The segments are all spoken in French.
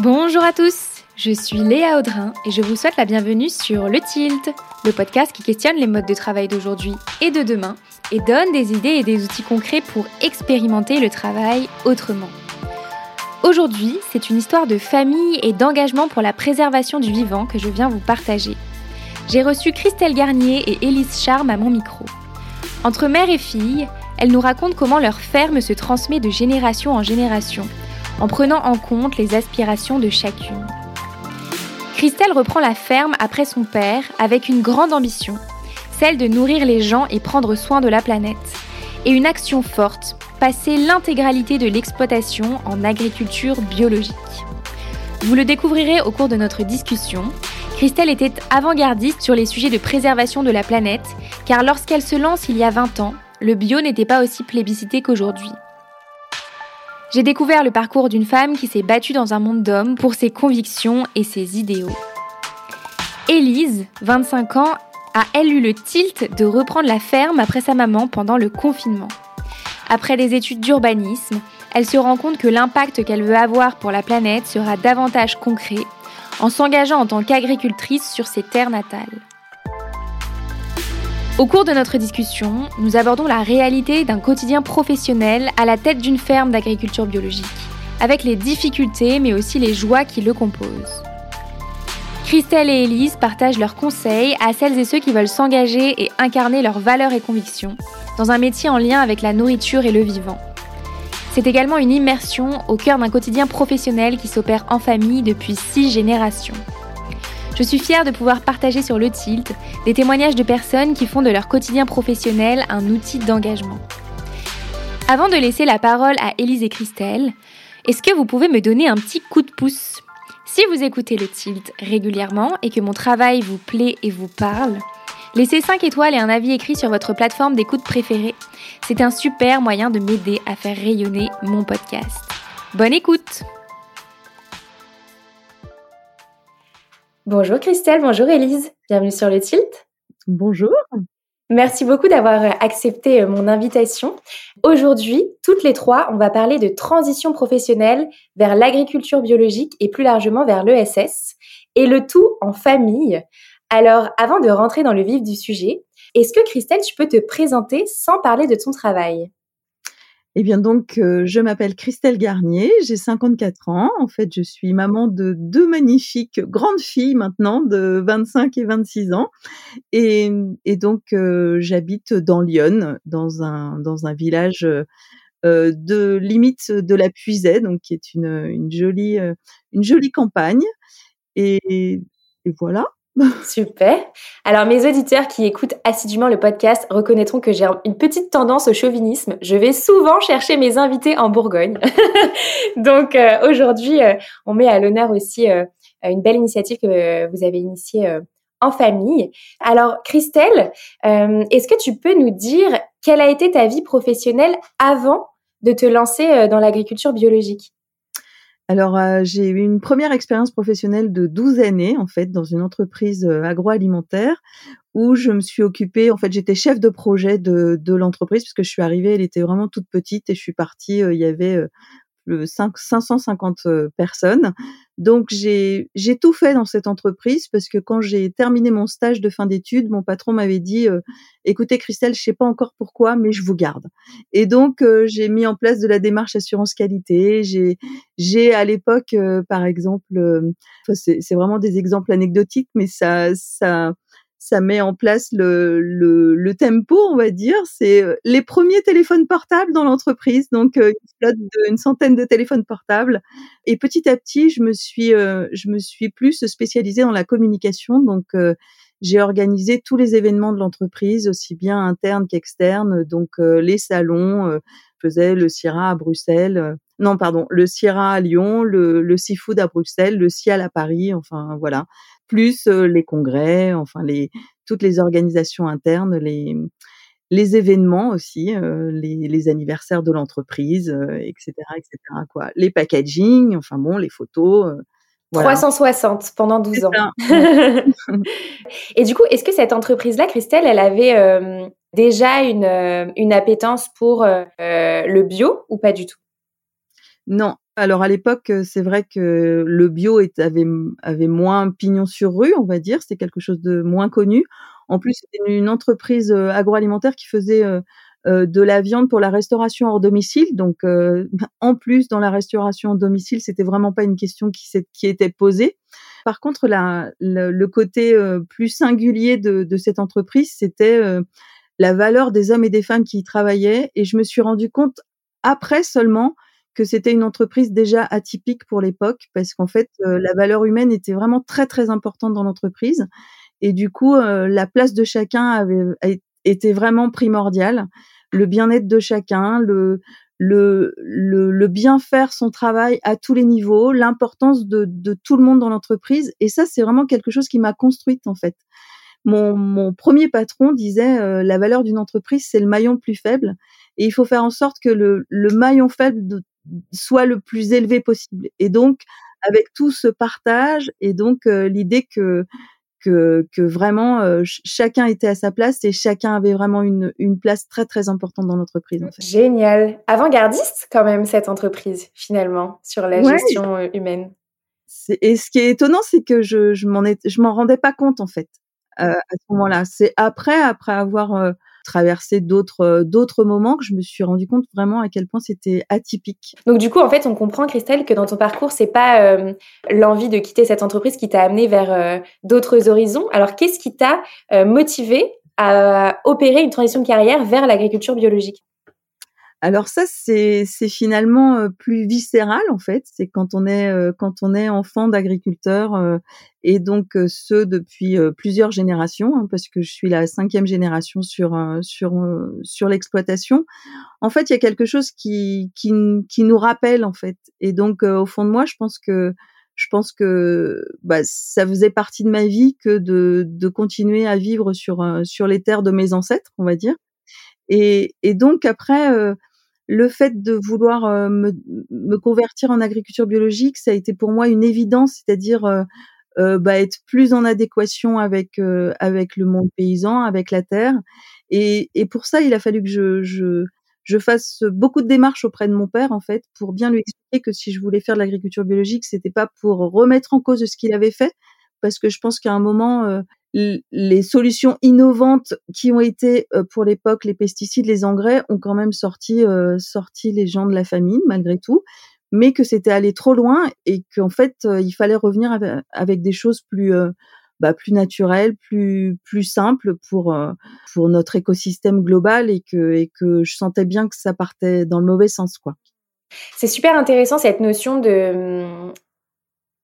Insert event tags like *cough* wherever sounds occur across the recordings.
Bonjour à tous, je suis Léa Audrin et je vous souhaite la bienvenue sur Le Tilt, le podcast qui questionne les modes de travail d'aujourd'hui et de demain et donne des idées et des outils concrets pour expérimenter le travail autrement. Aujourd'hui, c'est une histoire de famille et d'engagement pour la préservation du vivant que je viens vous partager. J'ai reçu Christelle Garnier et Élise Charme à mon micro. Entre mère et fille, elles nous racontent comment leur ferme se transmet de génération en génération en prenant en compte les aspirations de chacune. Christelle reprend la ferme après son père avec une grande ambition, celle de nourrir les gens et prendre soin de la planète, et une action forte, passer l'intégralité de l'exploitation en agriculture biologique. Vous le découvrirez au cours de notre discussion. Christelle était avant-gardiste sur les sujets de préservation de la planète, car lorsqu'elle se lance il y a 20 ans, le bio n'était pas aussi plébiscité qu'aujourd'hui. J'ai découvert le parcours d'une femme qui s'est battue dans un monde d'hommes pour ses convictions et ses idéaux. Élise, 25 ans, a elle eu le tilt de reprendre la ferme après sa maman pendant le confinement. Après des études d'urbanisme, elle se rend compte que l'impact qu'elle veut avoir pour la planète sera davantage concret en s'engageant en tant qu'agricultrice sur ses terres natales. Au cours de notre discussion, nous abordons la réalité d'un quotidien professionnel à la tête d'une ferme d'agriculture biologique, avec les difficultés mais aussi les joies qui le composent. Christelle et Élise partagent leurs conseils à celles et ceux qui veulent s'engager et incarner leurs valeurs et convictions dans un métier en lien avec la nourriture et le vivant. C'est également une immersion au cœur d'un quotidien professionnel qui s'opère en famille depuis six générations. Je suis fière de pouvoir partager sur le Tilt des témoignages de personnes qui font de leur quotidien professionnel un outil d'engagement. Avant de laisser la parole à Élise et Christelle, est-ce que vous pouvez me donner un petit coup de pouce? Si vous écoutez le Tilt régulièrement et que mon travail vous plaît et vous parle, laissez 5 étoiles et un avis écrit sur votre plateforme d'écoute préférée. C'est un super moyen de m'aider à faire rayonner mon podcast. Bonne écoute Bonjour Christelle, bonjour Elise, bienvenue sur le Tilt. Bonjour. Merci beaucoup d'avoir accepté euh, mon invitation. Aujourd'hui, toutes les trois, on va parler de transition professionnelle vers l'agriculture biologique et plus largement vers l'ESS, et le tout en famille. Alors, avant de rentrer dans le vif du sujet, est-ce que Christelle, tu peux te présenter sans parler de ton travail? Eh bien donc, euh, je m'appelle Christelle Garnier, j'ai 54 ans. En fait, je suis maman de deux magnifiques grandes filles maintenant, de 25 et 26 ans. Et, donc, euh, j'habite dans Lyon, dans un, dans un village euh, de limite de la Puisée, donc qui est une, jolie, une jolie campagne. et voilà. *laughs* Super. Alors, mes auditeurs qui écoutent assidûment le podcast reconnaîtront que j'ai une petite tendance au chauvinisme. Je vais souvent chercher mes invités en Bourgogne. *laughs* Donc, euh, aujourd'hui, euh, on met à l'honneur aussi euh, une belle initiative que vous avez initiée en famille. Alors, Christelle, est-ce que tu peux nous dire quelle a été ta vie professionnelle avant de te lancer dans l'agriculture biologique? Alors, euh, j'ai eu une première expérience professionnelle de 12 années, en fait, dans une entreprise euh, agroalimentaire où je me suis occupée, en fait, j'étais chef de projet de, l'entreprise puisque je suis arrivée, elle était vraiment toute petite et je suis partie, euh, il y avait 550 euh, personnes. Donc j'ai tout fait dans cette entreprise parce que quand j'ai terminé mon stage de fin d'études, mon patron m'avait dit euh, écoutez Christelle, je sais pas encore pourquoi mais je vous garde. Et donc euh, j'ai mis en place de la démarche assurance qualité, j'ai à l'époque par exemple c'est vraiment des exemples anecdotiques mais ça ça ça met en place le, le, le tempo, on va dire. C'est euh, les premiers téléphones portables dans l'entreprise, donc euh, une flotte d'une centaine de téléphones portables. Et petit à petit, je me suis, euh, je me suis plus spécialisée dans la communication, donc j'ai organisé tous les événements de l'entreprise, aussi bien internes qu'externes, donc les salons. je faisais le CIRA à Bruxelles, non pardon, le CIRA à Lyon, le, le Seafood à Bruxelles, le CIAL à Paris, enfin voilà, plus les congrès, enfin les toutes les organisations internes, les les événements aussi, les, les, anniversaires de l'entreprise, etc., etc. Quoi. Les packaging, enfin bon, les photos. 360 pendant 12 ans. *laughs* Et du coup, est-ce que cette entreprise-là, Christelle, elle avait déjà une, une appétence pour le bio ou pas du tout? Non. Alors à l'époque, c'est vrai que le bio avait, avait moins pignon sur rue, on va dire. C'était quelque chose de moins connu. En plus, c'était une entreprise agroalimentaire qui faisait de la viande pour la restauration hors domicile. Donc, *laughs* en plus, dans la restauration hors domicile, c'était vraiment pas une question qui, était posée. Par contre, le, côté plus singulier de cette entreprise, c'était la valeur des hommes et des femmes qui y travaillaient. Et je me suis rendu compte après seulement que c'était une entreprise déjà atypique pour l'époque parce qu'en fait, la valeur humaine était vraiment très très importante dans l'entreprise. Et du coup, la place de chacun avait était vraiment primordiale. Le bien-être de chacun, le, le, le, bien faire son travail à tous les niveaux, l'importance de, de tout le monde dans l'entreprise. Et ça, c'est vraiment quelque chose qui m'a construite en fait. Mon, mon premier patron disait euh, la valeur d'une entreprise, c'est le maillon le plus faible. Et il faut faire en sorte que le, le maillon faible soit le plus élevé possible. Et donc, avec tout ce partage et donc euh, l'idée que que, que vraiment euh, chacun était à sa place et chacun avait vraiment une, une place très très importante dans l'entreprise. En fait. Génial. Avant-gardiste quand même cette entreprise finalement sur la gestion euh, humaine. Et ce qui est étonnant, c'est que je je m'en je m'en rendais pas compte en fait euh, à ce moment-là. C'est après après avoir traversé d'autres euh, d'autres moments que je me suis rendu compte vraiment à quel point c'était atypique. Donc du coup, en fait, on comprend Christelle que dans ton parcours, c'est pas euh, l'envie de quitter cette entreprise qui t'a amené vers euh, d'autres horizons. Alors qu'est-ce qui t'a motivé à opérer une transition de carrière vers l'agriculture biologique? Alors ça, c'est finalement plus viscéral en fait. C'est quand on est quand on est enfant d'agriculteur et donc ce depuis plusieurs générations, hein, parce que je suis la cinquième génération sur sur sur l'exploitation. En fait, il y a quelque chose qui qui qui nous rappelle en fait. Et donc au fond de moi, je pense que je pense que bah, ça faisait partie de ma vie que de, de continuer à vivre sur sur les terres de mes ancêtres, on va dire. Et, et donc après, le fait de vouloir euh, me, me, convertir en agriculture biologique, ça a été pour moi une évidence, c'est-à-dire euh, euh bah, être plus en adéquation avec euh, avec le monde paysan, avec la terre. Et, et, pour ça, il a fallu que je, je, je fasse beaucoup de démarches auprès de mon père en fait pour bien lui expliquer que si je voulais faire de l'agriculture biologique, c'était pas pour remettre en cause ce qu'il avait fait, parce que je pense qu'à un moment les solutions innovantes qui ont été euh, pour l'époque les pesticides, les engrais ont quand même sorti euh, sorti les gens de la famine malgré tout, mais que c'était allé trop loin et qu'en fait euh, il fallait revenir avec, des choses plus bah, plus naturelles, plus plus simples pour pour notre écosystème global et que et que je sentais bien que ça partait dans le mauvais sens quoi. C'est super intéressant cette notion de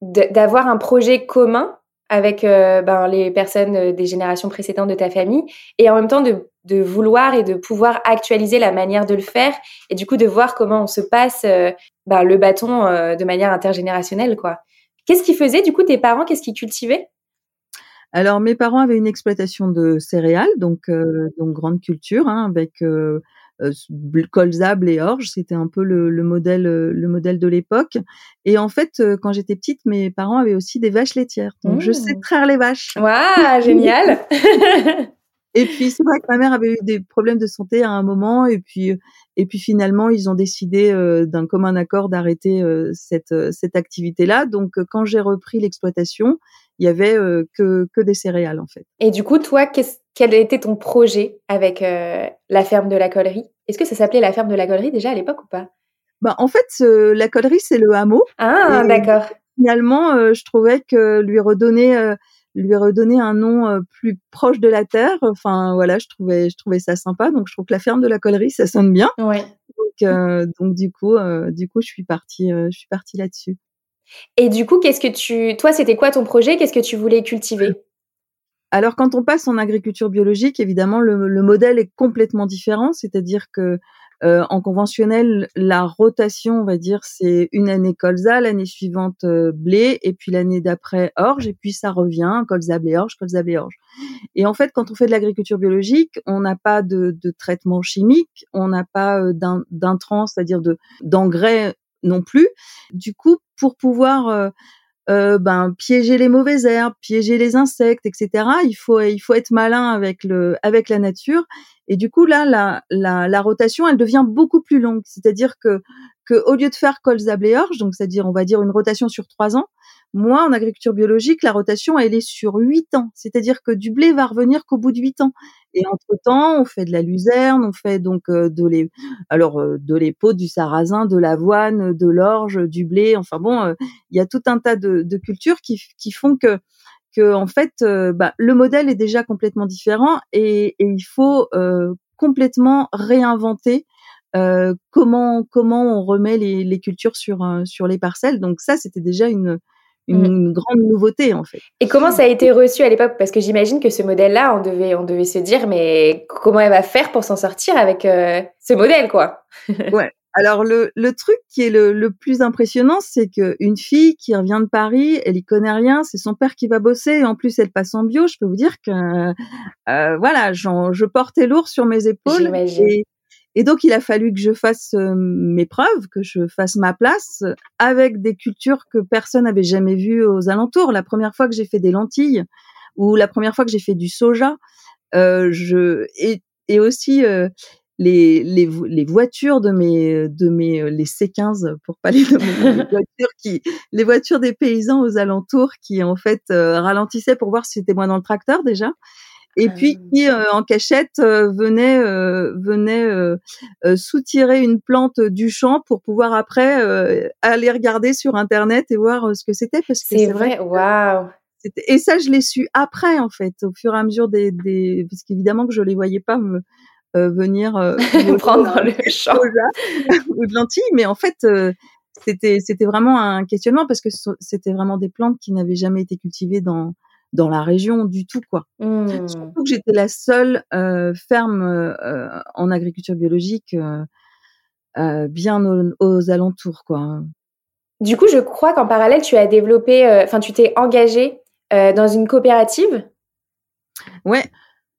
d'avoir un projet commun avec euh, ben, les personnes euh, des générations précédentes de ta famille et en même temps de, vouloir et de pouvoir actualiser la manière de le faire et du coup de voir comment on se passe euh, ben, le bâton de manière intergénérationnelle. Qu'est-ce qu'ils faisaient du coup tes parents? Qu'est-ce qu'ils cultivaient? Alors mes parents avaient une exploitation de céréales, donc grande culture, hein, avec colza, blé, orge, c'était un peu le, modèle euh, le modèle de l'époque. Et en fait, euh, quand j'étais petite, mes parents avaient aussi des vaches laitières, donc je sais mmh. traire les vaches. Waouh, génial *laughs* Et puis c'est vrai que ma mère avait eu des problèmes de santé à un moment, et puis et puis finalement ils ont décidé d'un commun accord d'arrêter cette cette activité-là. Donc quand j'ai repris l'exploitation, il y avait que que des céréales en fait. Et du coup, toi, quel était ton projet avec euh, la ferme de la collerie? Est-ce que ça s'appelait la ferme de la collerie déjà à l'époque ou pas? Bah, En fait, la collerie, c'est le hameau. Ah, d'accord. Finalement, euh, je trouvais que lui redonner, euh, lui redonner un nom plus proche de la terre, enfin voilà, je trouvais, je trouvais ça sympa. Donc, je trouve que la ferme de la collerie, ça sonne bien. Ouais. Donc, donc du coup, du coup, je suis partie, je suis partie là-dessus. Et du coup, qu'est-ce que tu, toi, c'était quoi ton projet? Qu'est-ce que tu voulais cultiver? Alors quand on passe en agriculture biologique, évidemment, le, modèle est complètement différent, c'est-à-dire que euh, en conventionnel, la rotation, on va dire, c'est une année colza, l'année suivante euh, blé, et puis l'année d'après orge, et puis ça revient colza, blé, orge, colza, blé, orge. Et en fait, quand on fait de l'agriculture biologique, on n'a pas de, traitement chimique, on n'a pas euh, d'intrants, c'est-à-dire de d'engrais non plus. Du coup, pour pouvoir euh, ben piéger les mauvaises herbes, piéger les insectes, etc. Il faut il faut être malin avec le avec la nature. Et du coup là la la, la rotation elle devient beaucoup plus longue. C'est-à-dire que que au lieu de faire colza blé orge, donc c'est-à-dire on va dire une rotation sur trois ans, moi en agriculture biologique la rotation elle est sur huit ans, c'est-à-dire que du blé va revenir qu'au bout de huit ans. Et entre temps on fait de la luzerne, on fait donc euh, de les alors euh, de du sarrasin, de l'avoine, de l'orge, du blé, enfin bon, euh, il y a tout un tas de, cultures qui, qui font que que en fait bah, le modèle est déjà complètement différent et, il faut complètement réinventer euh, comment comment on remet les, les cultures sur euh, sur les parcelles. Donc ça, c'était déjà une une mmh. grande nouveauté en fait. Et comment ça a été reçu à l'époque? Parce que j'imagine que ce modèle-là, on devait on devait se dire mais comment elle va faire pour s'en sortir avec euh, ce modèle quoi? *laughs* Ouais. Alors le, le truc qui est le, le plus impressionnant, c'est que une fille qui revient de Paris, elle y connaît rien, c'est son père qui va bosser et en plus elle passe en bio. Je peux vous dire que euh, voilà, je portais lourd sur mes épaules et, et donc, il a fallu que je fasse euh, mes preuves, que je fasse ma place avec des cultures que personne n'avait jamais vues aux alentours. La première fois que j'ai fait des lentilles ou la première fois que j'ai fait du soja, euh, je et, et aussi euh, les, les, les, voitures de mes de mes les C15 pour parler de mes voitures qui les voitures des paysans aux alentours qui en fait ralentissaient pour voir si c'était moi dans le tracteur déjà et puis ah qui euh, en cachette euh, venait euh, venait soutirer une plante du champ pour pouvoir après aller regarder sur internet et voir ce que c'était parce que c'est vrai waouh. et ça je l'ai su après en fait au fur et à mesure des, des parce qu'évidemment que je les voyais pas me venir *laughs* prendre dans le *laughs* champ. *laughs* Ou de lentilles mais en fait c'était c'était vraiment un questionnement parce que c'était vraiment des plantes qui n'avaient jamais été cultivées dans dans la région du tout quoi. Mmh. Surtout que j'étais la seule euh, ferme euh, en agriculture biologique euh, bien aux, alentours quoi. Du coup, je crois qu'en parallèle, tu as développé, enfin, tu t'es engagé dans une coopérative? Ouais,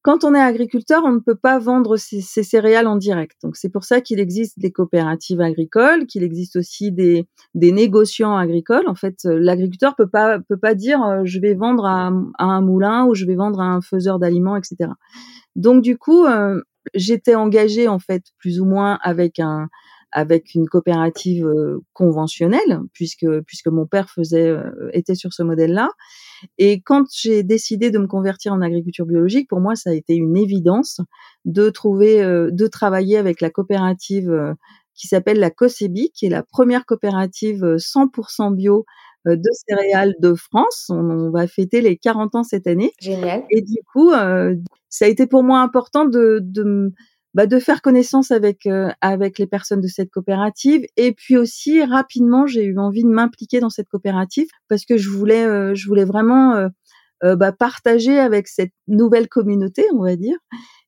quand on est agriculteur, on ne peut pas vendre ses, céréales en direct. Donc c'est pour ça qu'il existe des coopératives agricoles, qu'il existe aussi des, négociants agricoles. En fait, euh, l'agriculteur peut pas peut pas dire euh, je vais vendre à, un moulin ou je vais vendre à un faiseur d'aliments, etc. Donc du coup, euh, j'étais engagée en fait plus ou moins avec un avec une coopérative conventionnelle puisque puisque mon père faisait était sur ce modèle-là et quand j'ai décidé de me convertir en agriculture biologique, pour moi, ça a été une évidence de trouver, euh, de travailler avec la coopérative euh, qui s'appelle la COSEBI, qui est la première coopérative 100% euh, bio de céréales de France. On, va fêter les 40 ans cette année. Génial. Et du coup, ça a été pour moi important de, de bah, de faire connaissance avec euh, avec les personnes de cette coopérative. Et puis aussi rapidement j'ai eu envie de m'impliquer dans cette coopérative parce que je voulais euh, je voulais vraiment euh, bah, partager avec cette nouvelle communauté on va dire.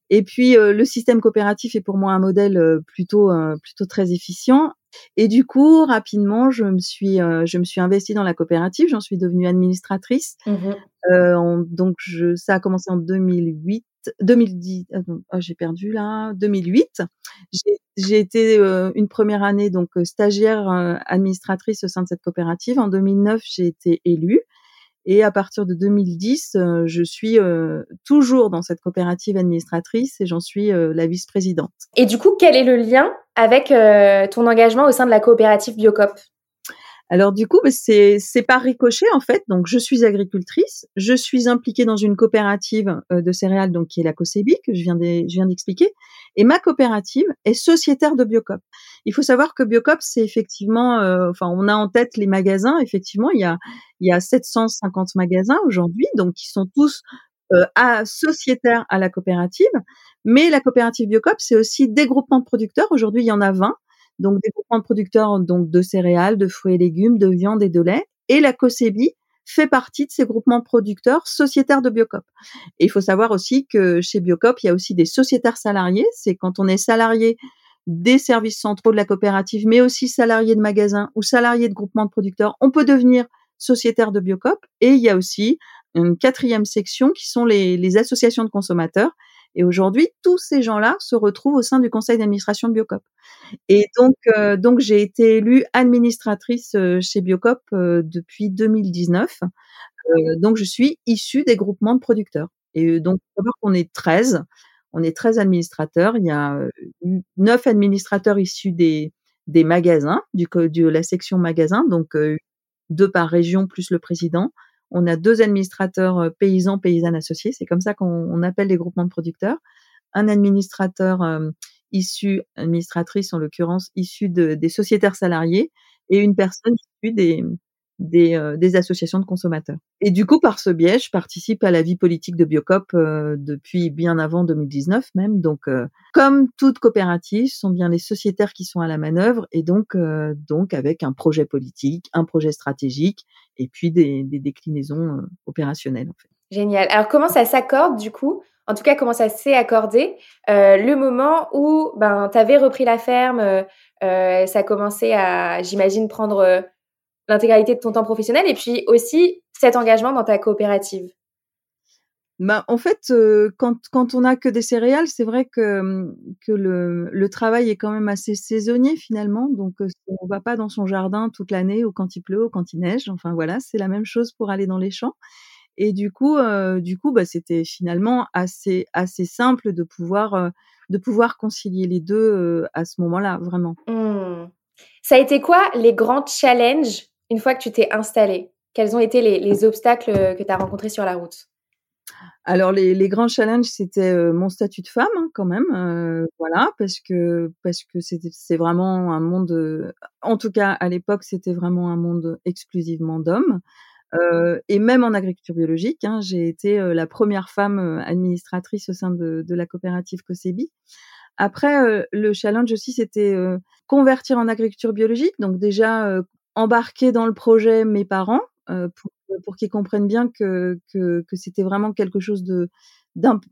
Et puis le système coopératif est pour moi un modèle plutôt plutôt très efficient et du coup rapidement je me suis je me suis investie dans la coopérative j'en suis devenue administratrice mmh donc je, ça a commencé en 2008 2010, ah ah, j'ai perdu là, 2008. J'ai été euh, une première année donc euh, stagiaire euh, administratrice au sein de cette coopérative. En 2009, j'ai été élue. Et à partir de 2010, je suis toujours dans cette coopérative administratrice et j'en suis la vice-présidente. Et du coup, quel est le lien avec ton engagement au sein de la coopérative Biocop? Alors du coup, bah, c'est c'est par ricochet en fait. Donc je suis agricultrice, je suis impliquée dans une coopérative euh, de céréales donc qui est la COSEBI que je viens je viens d'expliquer et ma coopérative est sociétaire de Biocop. Il faut savoir que Biocop c'est effectivement euh, enfin on a en tête les magasins effectivement, il y a il y a 750 magasins aujourd'hui donc qui sont tous euh, à, sociétaires à la coopérative, mais la coopérative Biocop, c'est aussi des groupements de producteurs. Aujourd'hui, il y en a 20 donc des groupements de producteurs donc de céréales, de fruits et légumes, de viande et de lait. Et la COSEBI fait partie de ces groupements de producteurs sociétaires de Biocop. Et il faut savoir aussi que chez Biocop, il y a aussi des sociétaires salariés. C'est quand on est salarié des services centraux de la coopérative, mais aussi salarié de magasin ou salarié de groupement de producteurs, on peut devenir sociétaire de Biocop. Et il y a aussi une quatrième section qui sont les associations de consommateurs et aujourd'hui, tous ces gens-là se retrouvent au sein du conseil d'administration de Biocop. Et donc, euh, donc j'ai été élue administratrice euh, chez Biocop euh, depuis 2019. donc, je suis issue des groupements de producteurs. Et donc, d'abord qu'on est 13. On est 13 administrateurs. Il y a neuf administrateurs issus des, des magasins, du, de la section magasin, donc deux par région plus le président. On a deux administrateurs paysans, paysannes associés, c'est comme ça qu'on appelle les groupements de producteurs. Un administrateur issu, administratrice en l'occurrence, issue de, des sociétaires salariés, et une personne issue des, des, euh, des, associations de consommateurs. Et du coup, par ce biais, je participe à la vie politique de Biocop euh, depuis bien avant 2019 même. Donc, euh, comme toute coopérative, ce sont bien les sociétaires qui sont à la manœuvre et donc, donc avec un projet politique, un projet stratégique et puis des, des déclinaisons opérationnelles. En fait. Génial. Alors, comment ça s'accorde du coup? En tout cas, comment ça s'est accordé? Le moment où ben, tu avais repris la ferme, ça commençait à, j'imagine, prendre l'intégralité de ton temps professionnel et puis aussi cet engagement dans ta coopérative bah, en fait, quand, quand on n'a que des céréales, c'est vrai que, que le, le, travail est quand même assez saisonnier finalement. Donc, on va pas dans son jardin toute l'année ou quand il pleut ou quand il neige. Enfin voilà, c'est la même chose pour aller dans les champs. Et du coup, du coup, bah, c'était finalement assez assez simple de pouvoir de pouvoir concilier les deux à ce moment-là, vraiment. Mmh. Ça a été quoi les grands challenges une fois que tu t'es installée, quels ont été les, obstacles euh, que tu as rencontrés sur la route? Alors les, grands challenges, c'était euh, mon statut de femme hein, quand même, euh, voilà, parce que parce que c'est vraiment un monde, en tout cas à l'époque, c'était vraiment un monde exclusivement d'hommes. et même en agriculture biologique, hein, j'ai été la première femme administratrice au sein de, de la coopérative COSEBI. Après, le challenge aussi, c'était convertir en agriculture biologique. Donc déjà, embarquer dans le projet mes parents euh, pour, pour qu'ils comprennent bien que, que, que c'était vraiment quelque chose de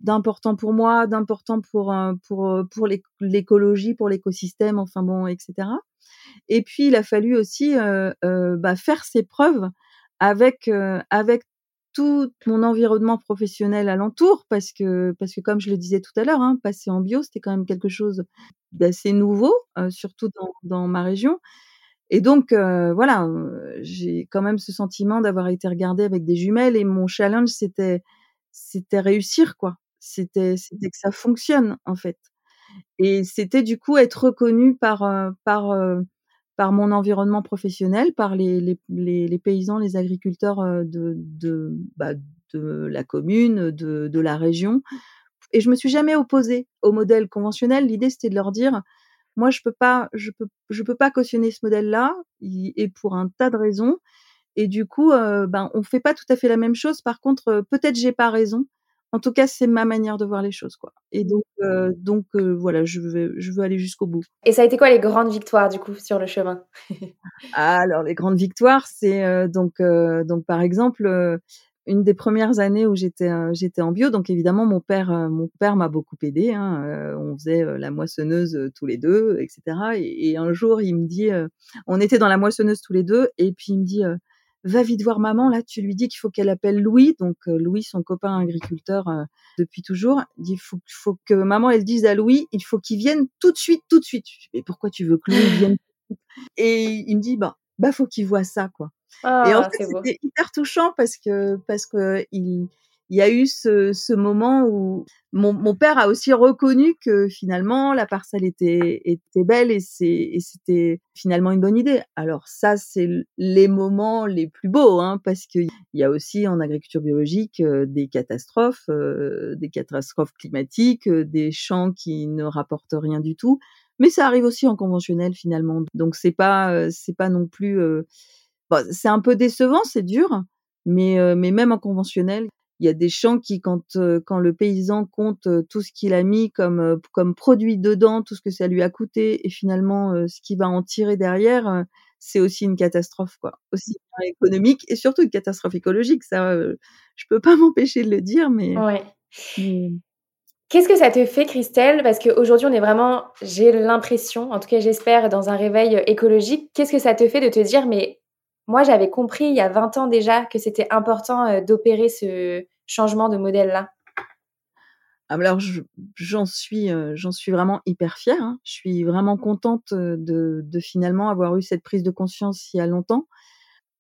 d'important pour moi, d'important pour euh, pour euh, pour l'écologie, pour l'écosystème, enfin bon, etc. Et puis il a fallu aussi euh, euh, bah, faire ses preuves avec avec tout mon environnement professionnel alentour parce que parce que comme je le disais tout à l'heure, hein, passer en bio c'était quand même quelque chose d'assez nouveau, surtout dans, dans ma région. Et donc, euh, voilà, j'ai quand même ce sentiment d'avoir été regardée avec des jumelles et mon challenge, c'était, c'était réussir, quoi. C'était, c'était que ça fonctionne, en fait. Et c'était du coup être reconnue par, par, par mon environnement professionnel, par les, les, les, paysans, les agriculteurs de, de, bah, de la commune, de, de la région. Et je me suis jamais opposée au modèle conventionnel. L'idée, c'était de leur dire, moi, je peux pas, je peux, je peux pas cautionner ce modèle-là, et pour un tas de raisons. Et du coup, euh, ben, on fait pas tout à fait la même chose. Par contre, euh, peut-être j'ai pas raison. En tout cas, c'est ma manière de voir les choses, quoi. Et donc, euh, donc euh, voilà, je veux, je veux aller jusqu'au bout. Et ça a été quoi les grandes victoires du coup sur le chemin? *laughs* Alors, les grandes victoires, c'est donc, donc par exemple, une des premières années où j'étais euh, j'étais en bio, donc évidemment mon père euh, mon père m'a beaucoup aidé. Hein, euh, on faisait la moissonneuse tous les deux, etc. Et, un jour il me dit, on était dans la moissonneuse tous les deux, et puis il me dit, va vite voir maman là, tu lui dis qu'il faut qu'elle appelle Louis, donc Louis son copain agriculteur depuis toujours. Il dit faut faut que maman elle dise à Louis, il faut qu'il vienne tout de suite, tout de suite. Mais pourquoi tu veux que Louis vienne Et il me dit bah bah faut qu'il voit ça quoi et en ah, fait, c'était hyper touchant parce que parce que il, il y a eu ce, ce moment où mon, mon, père a aussi reconnu que finalement la parcelle était, était belle et c'était finalement une bonne idée. Alors ça, c'est les moments les plus beaux, hein, parce qu'il y a aussi en agriculture biologique euh, des catastrophes, euh, des catastrophes climatiques, euh, des champs qui ne rapportent rien du tout. Mais ça arrive aussi en conventionnel finalement. Donc c'est pas c'est pas non plus c'est un peu décevant, c'est dur, mais, mais même en conventionnel, il y a des champs qui, quand, quand le paysan compte tout ce qu'il a mis comme, comme produit dedans, tout ce que ça lui a coûté, et finalement ce qu'il va en tirer derrière, c'est aussi une catastrophe, quoi. Aussi économique et surtout une catastrophe écologique. Ça, je peux pas *laughs* m'empêcher de le dire, mais. Ouais. Qu'est-ce que ça te fait, Christelle? Parce qu'aujourd'hui, on est vraiment, j'ai l'impression, en tout cas j'espère, dans un réveil écologique. Qu'est-ce que ça te fait de te dire, mais moi, j'avais compris il y a 20 ans déjà que c'était important euh, d'opérer ce changement de modèle-là. Ah, alors, j'en suis, euh, j'en suis vraiment hyper fière. Hein. Je suis vraiment contente euh, de, de, finalement avoir eu cette prise de conscience il y a longtemps.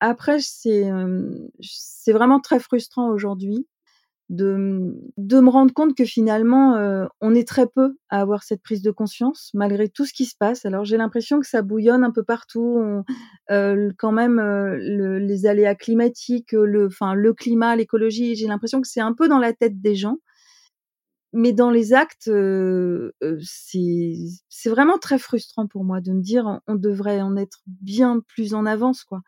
Après, c'est, c'est vraiment très frustrant aujourd'hui de, de me rendre compte que finalement, euh, on est très peu à avoir cette prise de conscience, malgré tout ce qui se passe. Alors j'ai l'impression que ça bouillonne un peu partout. Euh, quand même, euh, le, les aléas climatiques, le, enfin, le climat, l'écologie, j'ai l'impression que c'est un peu dans la tête des gens. Mais dans les actes, c'est vraiment très frustrant pour moi de me dire on devrait en être bien plus en avance quoi.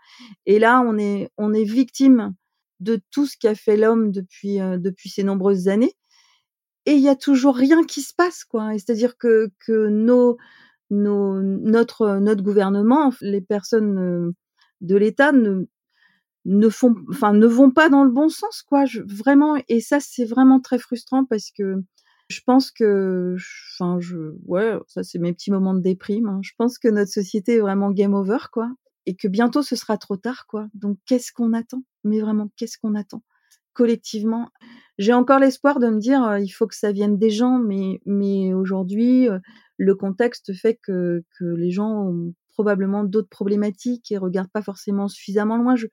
Et là on est on est victime de tout ce qu'a fait l'homme depuis euh, depuis ces nombreuses années. Et il y a toujours rien qui se passe, quoi. C'est-à-dire que que nos nos notre notre gouvernement, les personnes euh, de l'État ne ne font, enfin, ne vont pas dans le bon sens, quoi. Vraiment, et ça, c'est vraiment très frustrant parce que je pense que, enfin, je, ouais, ça, c'est mes petits moments de déprime. Hein. Je pense que notre société est vraiment game over, quoi et que bientôt ce sera trop tard, quoi. Donc qu'est-ce qu'on attend? Mais vraiment, qu'est-ce qu'on attend? Collectivement J'ai encore l'espoir de me dire, il faut que ça vienne des gens, mais aujourd'hui, le contexte fait que les gens ont probablement d'autres problématiques et regardent pas forcément suffisamment loin. Je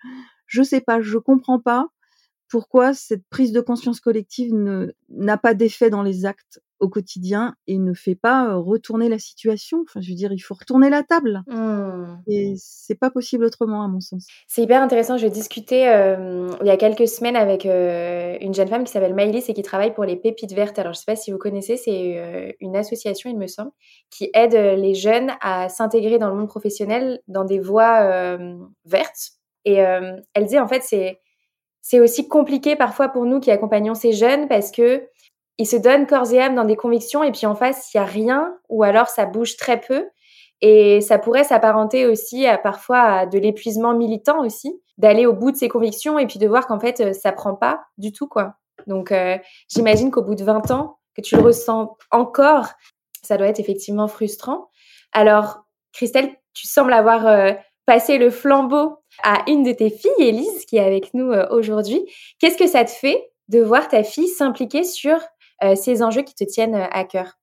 je sais pas, je comprends pas pourquoi cette prise de conscience collective n'a pas d'effet dans les actes au quotidien et ne fait pas retourner la situation. Enfin, je veux dire, il faut retourner la table. Mmh. Et c'est pas possible autrement, à mon sens. C'est hyper intéressant. Je discutais euh, il y a quelques semaines avec euh, une jeune femme qui s'appelle Maïlis et qui travaille pour les Pépites Vertes. Alors, je sais pas si vous connaissez, c'est euh, une association, il me semble, qui aide les jeunes à s'intégrer dans le monde professionnel dans des voies vertes. Et elle dit, en fait, c'est c'est aussi compliqué parfois pour nous qui accompagnons ces jeunes parce que ils se donnent corps et âme dans des convictions et puis en face, il y a rien ou alors ça bouge très peu. Et ça pourrait s'apparenter aussi à parfois à de l'épuisement militant aussi, d'aller au bout de ses convictions et puis de voir qu'en fait, euh, ça prend pas du tout, quoi. Donc, euh, j'imagine qu'au bout de 20 ans, que tu le ressens encore, ça doit être effectivement frustrant. Alors, Christelle, tu sembles avoir euh, passé le flambeau à une de tes filles, Élise, qui est avec nous aujourd'hui. Qu'est-ce que ça te fait de voir ta fille s'impliquer sur ces enjeux qui te tiennent euh, à cœur?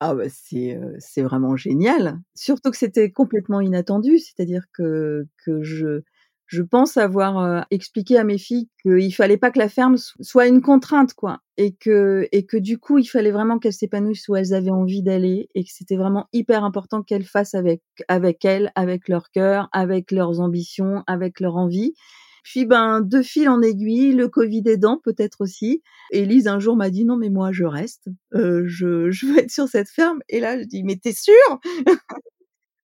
Ah bah c'est c'est vraiment génial. Surtout que c'était complètement inattendu, c'est-à-dire que que je je pense avoir expliqué à mes filles qu'il fallait pas que la ferme soit une contrainte quoi et que et que du coup il fallait vraiment qu'elles s'épanouissent où elles avaient envie d'aller et que c'était vraiment hyper important qu'elles fassent avec avec elles, avec leur cœur, avec leurs ambitions, avec leur envie puis ben de fil en aiguille, le Covid aidant peut-être aussi. Élise un jour m'a dit non mais moi je reste, euh, je, je veux être sur cette ferme. Et là je dis mais t'es sûr? *laughs*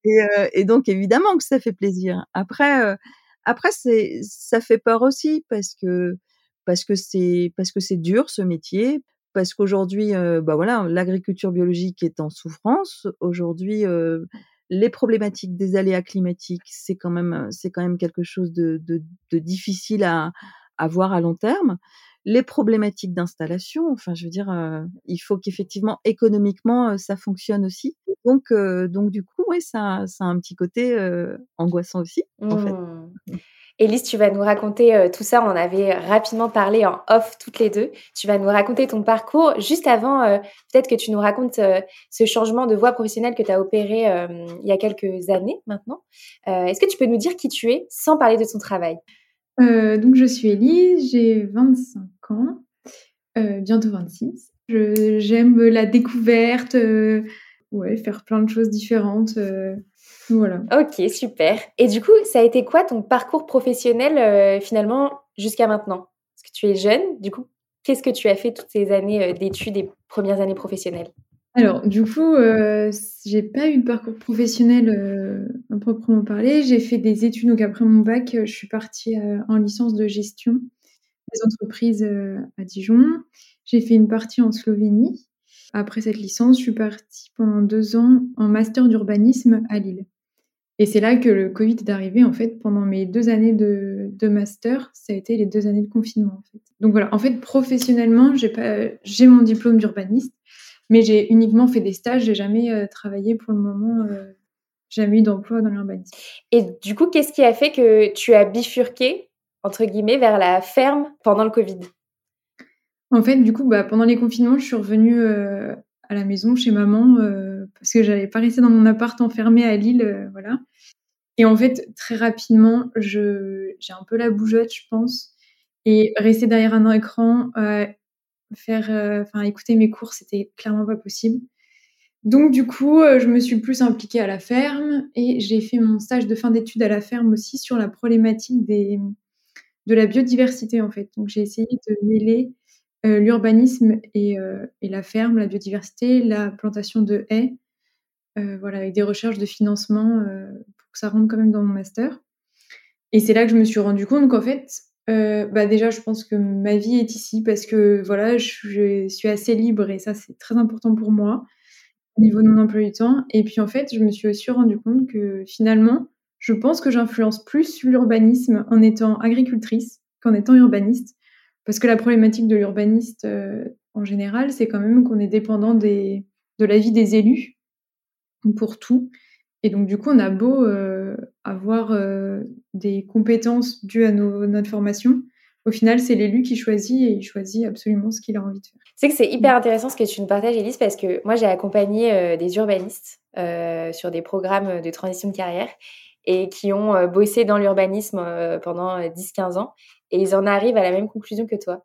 Et, euh, et, donc évidemment que ça fait plaisir. Après euh, après c'est ça fait peur aussi parce que parce que c'est parce que c'est dur ce métier parce qu'aujourd'hui euh, bah voilà l'agriculture biologique est en souffrance aujourd'hui euh, les problématiques des aléas climatiques, c'est quand même euh, c'est quand même quelque chose de, de, de difficile à, à voir à long terme. Les problématiques d'installation, enfin, je veux dire, euh, il faut qu'effectivement économiquement euh, ça fonctionne aussi. Donc, donc du coup, ouais, ça, ça a un petit côté angoissant aussi, en fait. Elise, tu vas nous raconter euh, tout ça. On avait rapidement parlé en off toutes les deux. Tu vas nous raconter ton parcours. Juste avant, euh, peut-être que tu nous racontes euh, ce changement de voie professionnelle que tu as opéré il y a quelques années maintenant. Est-ce que tu peux nous dire qui tu es sans parler de ton travail? Donc, je suis Elise, j'ai 25 ans, bientôt 26. J'aime la découverte, faire plein de choses différentes. Voilà. Ok, super. Et du coup, ça a été quoi ton parcours professionnel euh, finalement jusqu'à maintenant? Parce que tu es jeune, du coup, qu'est-ce que tu as fait toutes ces années euh, d'études et premières années professionnelles? Alors, du coup, euh, j'ai pas eu de parcours professionnel euh, à proprement parler. J'ai fait des études. Donc, après mon bac, je suis partie en licence de gestion des entreprises à Dijon. J'ai fait une partie en Slovénie. Après cette licence, je suis partie pendant deux ans en master d'urbanisme à Lille. Et c'est là que le Covid est arrivé, en fait, pendant mes deux années de, de, master, ça a été les deux années de confinement, en fait. Donc voilà, en fait, professionnellement, j'ai pas, j'ai mon diplôme d'urbaniste, mais j'ai uniquement fait des stages, j'ai jamais euh, travaillé pour le moment, euh, jamais eu d'emploi dans l'urbanisme. Et du coup, qu'est-ce qui a fait que tu as bifurqué, entre guillemets, vers la ferme pendant le Covid? En fait, du coup, bah, pendant les confinements, je suis revenue euh, à la maison chez maman euh, parce que j'allais pas rester dans mon appart enfermé à Lille, euh, voilà. Et en fait, très rapidement, je j'ai un peu la bougeotte, je pense. Et rester derrière un écran, faire, enfin, écouter mes cours, c'était clairement pas possible. Donc du coup, je me suis plus impliquée à la ferme et j'ai fait mon stage de fin d'études à la ferme aussi sur la problématique des, de la biodiversité en fait. Donc j'ai essayé de mêler l'urbanisme et, et, la ferme, la biodiversité, la plantation de haies, voilà, avec des recherches de financement pour que ça rentre quand même dans mon master. Et c'est là que je me suis rendu compte qu'en fait, euh, bah déjà, je pense que ma vie est ici parce que voilà, je, suis assez libre et ça, c'est très important pour moi au niveau de mon emploi du temps. Et puis en fait, je me suis aussi rendu compte que finalement, je pense que j'influence plus l'urbanisme en étant agricultrice qu'en étant urbaniste. Parce que la problématique de l'urbaniste euh, en général, c'est quand même qu'on est dépendant des, de l'avis des élus pour tout. Et donc, du coup, on a beau euh, avoir euh, des compétences dues à notre formation, au final, c'est l'élu qui choisit et il choisit absolument ce qu'il a envie de faire. C'est que c'est hyper intéressant ce que tu nous partages, Elise, parce que moi, j'ai accompagné euh, des urbanistes sur des programmes de transition de carrière et qui ont bossé dans l'urbanisme pendant 10-15 ans et ils en arrivent à la même conclusion que toi.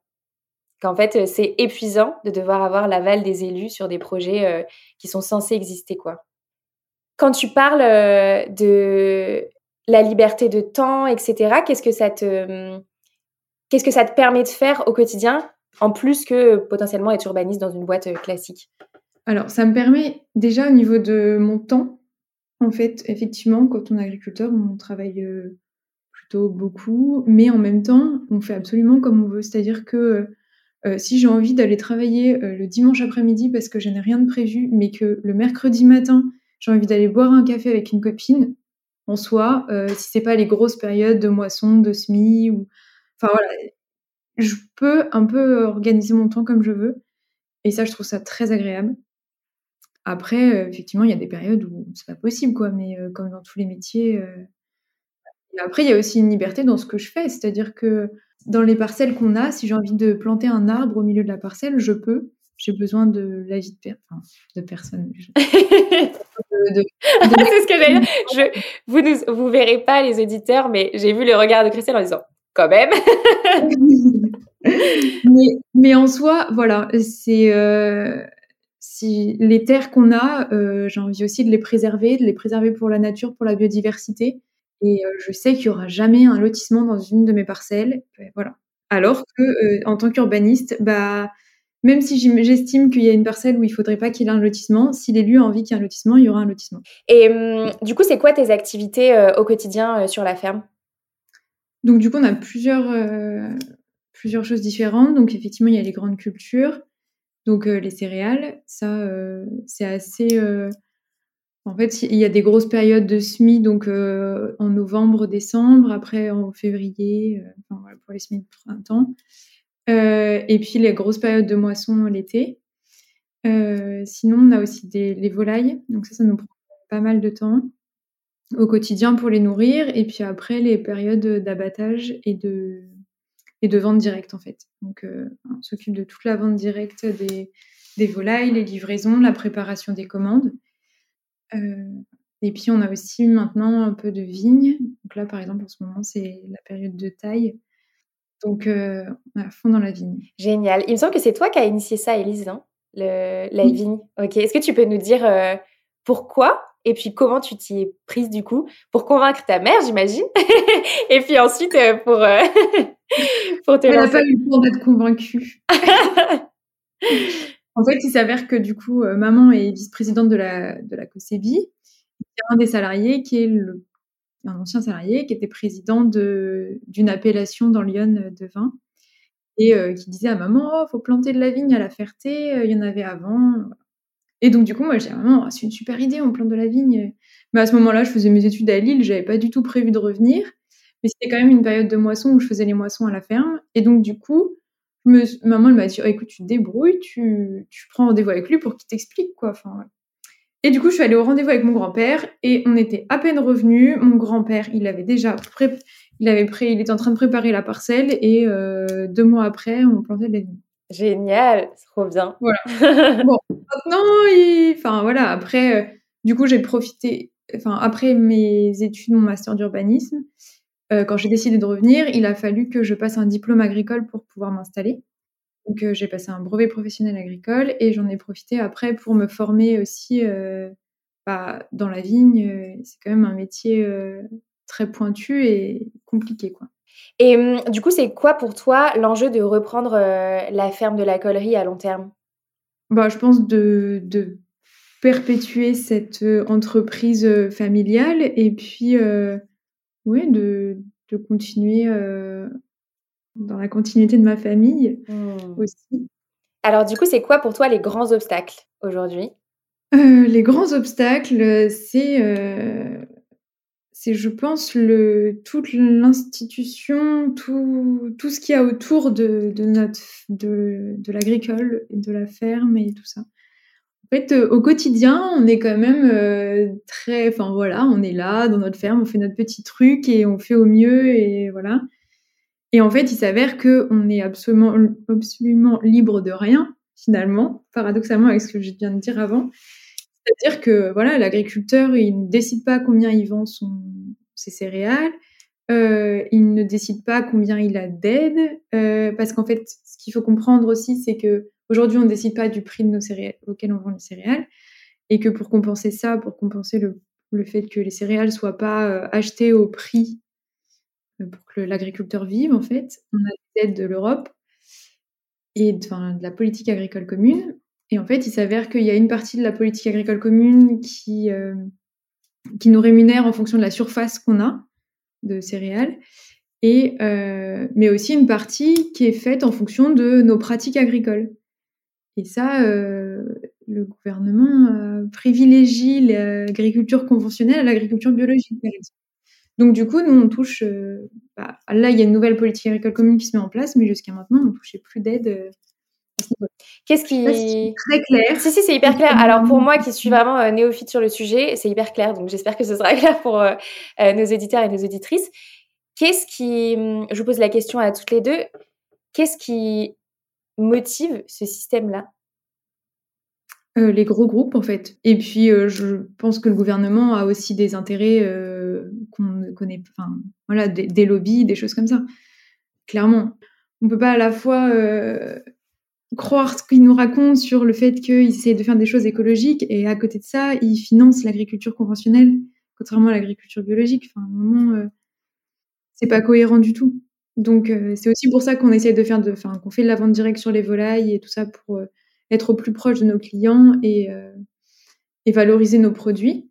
Qu'en fait, c'est épuisant de devoir avoir l'aval des élus sur des projets qui sont censés exister, quoi. Quand tu parles euh, de la liberté de temps, etc., qu'est-ce que ça te, qu'est-ce que ça te permet de faire au quotidien, en plus que potentiellement être urbaniste dans une boîte euh, classique? Alors, ça me permet déjà au niveau de mon temps, en fait, effectivement, quand on est agriculteur, on travaille euh, plutôt beaucoup, mais en même temps, on fait absolument comme on veut. C'est-à-dire que si j'ai envie d'aller travailler le dimanche après-midi parce que je n'ai rien de prévu, mais que le mercredi matin, j'ai envie d'aller boire un café avec une copine, en soi, euh, si c'est pas les grosses périodes de moisson, de semis, ou... Enfin voilà, je peux un peu organiser mon temps comme je veux. Et ça, je trouve ça très agréable. Après, euh, effectivement, il y a des périodes où c'est pas possible, quoi, mais euh, comme dans tous les métiers. Et après, il y a aussi une liberté dans ce que je fais, c'est-à-dire que dans les parcelles qu'on a, si j'ai envie de planter un arbre au milieu de la parcelle, je peux j'ai besoin de l'avis de, per de personne. *laughs* *laughs* c'est ce que j'allais dire. Je, vous ne vous verrez pas les auditeurs, mais j'ai vu le regard de Christelle en disant quand même. *laughs* mais, mais, en soi, voilà, c'est euh, si les terres qu'on a, euh, j'ai envie aussi de les préserver, de les préserver pour la nature, pour la biodiversité. Et euh, je sais qu'il y aura jamais un lotissement dans une de mes parcelles, voilà. Alors que en tant qu'urbaniste, bah même si j'estime qu'il y a une parcelle où il faudrait pas qu'il y ait un lotissement, si l'élu a envie qu'il y ait un lotissement, il y aura un lotissement. Et hum, du coup, c'est quoi tes activités euh, au quotidien euh, sur la ferme? Donc du coup, on a plusieurs, euh, plusieurs choses différentes. Donc effectivement, il y a les grandes cultures, donc les céréales. Ça, c'est assez... En fait, il y a des grosses périodes de semis, donc en novembre, décembre, après en février, enfin, voilà, pour les semis de printemps. Euh, et puis les grosses périodes de moisson l'été. Euh, sinon, on a aussi les volailles. Donc ça, ça nous prend pas mal de temps au quotidien pour les nourrir. Et puis après, les périodes d'abattage et de, et de vente directe, en fait. Donc, euh, on s'occupe de toute la vente directe des, des, volailles, les livraisons, la préparation des commandes. et puis, on a aussi maintenant un peu de vignes. Donc là, par exemple, en ce moment, c'est la période de taille. Donc, euh, à fond dans la vigne. Génial. Il me semble que c'est toi qui as initié ça, Elise, hein, le, la vigne. Ok. Est-ce que tu peux nous dire euh, pourquoi? Et puis comment tu t'y es prise du coup pour convaincre ta mère, j'imagine, *laughs* et puis ensuite euh, pour *laughs* pour te. Elle n'a pas eu le temps d'être convaincue. *laughs* en fait, il s'avère que du coup, maman est vice-présidente de la de la COSEBI. Un des salariés qui est le un ancien salarié qui était président d'une appellation dans Lyon euh, de vin. Et euh, qui disait à maman oh faut planter de la vigne à la Ferté euh, il y en avait avant et donc du coup moi j'ai dit maman c'est une super idée on plante de la vigne. Mais à ce moment-là je faisais mes études à Lille j'avais pas du tout prévu de revenir. Mais c'était quand même une période de moisson où je faisais les moissons à la ferme. Et donc du coup maman elle m'a dit oh, écoute tu te débrouilles tu, tu prends rendez-vous avec lui pour qu'il t'explique quoi. Enfin et du coup, je suis allée au rendez-vous avec mon grand-père et on était à peine revenus. Mon grand-père, il avait déjà pré... il avait pré... il était en train de préparer la parcelle et euh, deux mois après, on plantait de la vigne. Génial, c'est trop bien. Voilà. *laughs* bon, maintenant, il... enfin voilà, après, euh, du coup, j'ai profité, enfin après mes études, mon master d'urbanisme, quand j'ai décidé de revenir, il a fallu que je passe un diplôme agricole pour pouvoir m'installer. Donc j'ai passé un brevet professionnel agricole et j'en ai profité après pour me former aussi bah, dans la vigne. C'est quand même un métier très pointu et compliqué, quoi. Et hum, du coup, c'est quoi pour toi l'enjeu de reprendre la ferme de la collerie à long terme? Bah, Je pense de, de perpétuer cette entreprise familiale et puis oui, de, de continuer dans la continuité de ma famille mmh. aussi. Alors du coup, c'est quoi pour toi les grands obstacles aujourd'hui? Les grands obstacles, c'est c'est, je pense, le, toute l'institution, tout, tout ce qu'il y a autour de, de, notre, de, de l'agricole, de la ferme et tout ça. En fait, euh, au quotidien, on est quand même euh, très, enfin voilà, on est là dans notre ferme, on fait notre petit truc et on fait au mieux et voilà. Et en fait, il s'avère que on est absolument, absolument libre de rien finalement, paradoxalement avec ce que je viens de dire avant. C'est-à-dire que voilà, l'agriculteur, il ne décide pas combien il vend ses céréales, euh, il ne décide pas combien il a d'aide, euh, parce qu'en fait, ce qu'il faut comprendre aussi, c'est que aujourd'hui, on ne décide pas du prix de nos céréales auquel on vend les céréales, et que pour compenser ça, pour compenser le, fait que les céréales soient pas euh, achetées au prix pour que l'agriculteur vive, en fait, on a l'aide de l'Europe et de, la politique agricole commune. Et en fait, il s'avère qu'il y a une partie de la politique agricole commune qui, euh, qui nous rémunère en fonction de la surface qu'on a de céréales, et, euh, mais aussi une partie qui est faite en fonction de nos pratiques agricoles. Et ça, euh, le gouvernement privilégie l'agriculture conventionnelle à l'agriculture biologique, Donc du coup, nous, on touche... Bah, là, il y a une nouvelle politique agricole commune qui se met en place, mais jusqu'à maintenant, on ne touchait plus d'aide Qu'est-ce qui est très clair Si si, c'est hyper clair. Alors pour moi qui suis vraiment euh, néophyte sur le sujet, c'est hyper clair. Donc j'espère que ce sera *laughs* clair pour euh, euh, nos éditeurs et nos auditrices. Qu'est-ce qui, hum, je vous pose la question à toutes les deux, qu'est-ce qui motive ce système-là? Les gros groupes en fait. Et puis je pense que le gouvernement a aussi des intérêts qu'on ne connaît, enfin voilà, des, lobbies, des choses comme ça. Clairement, on peut pas à la fois croire ce qu'il nous raconte sur le fait qu'il essaie de faire des choses écologiques et à côté de ça, il finance l'agriculture conventionnelle, contrairement à l'agriculture biologique. Enfin, à un moment, euh, c'est pas cohérent du tout. Donc, euh, c'est aussi pour ça qu'on essaie de faire de, enfin, qu'on fait de la vente directe sur les volailles et tout ça pour euh, être au plus proche de nos clients et, et valoriser nos produits.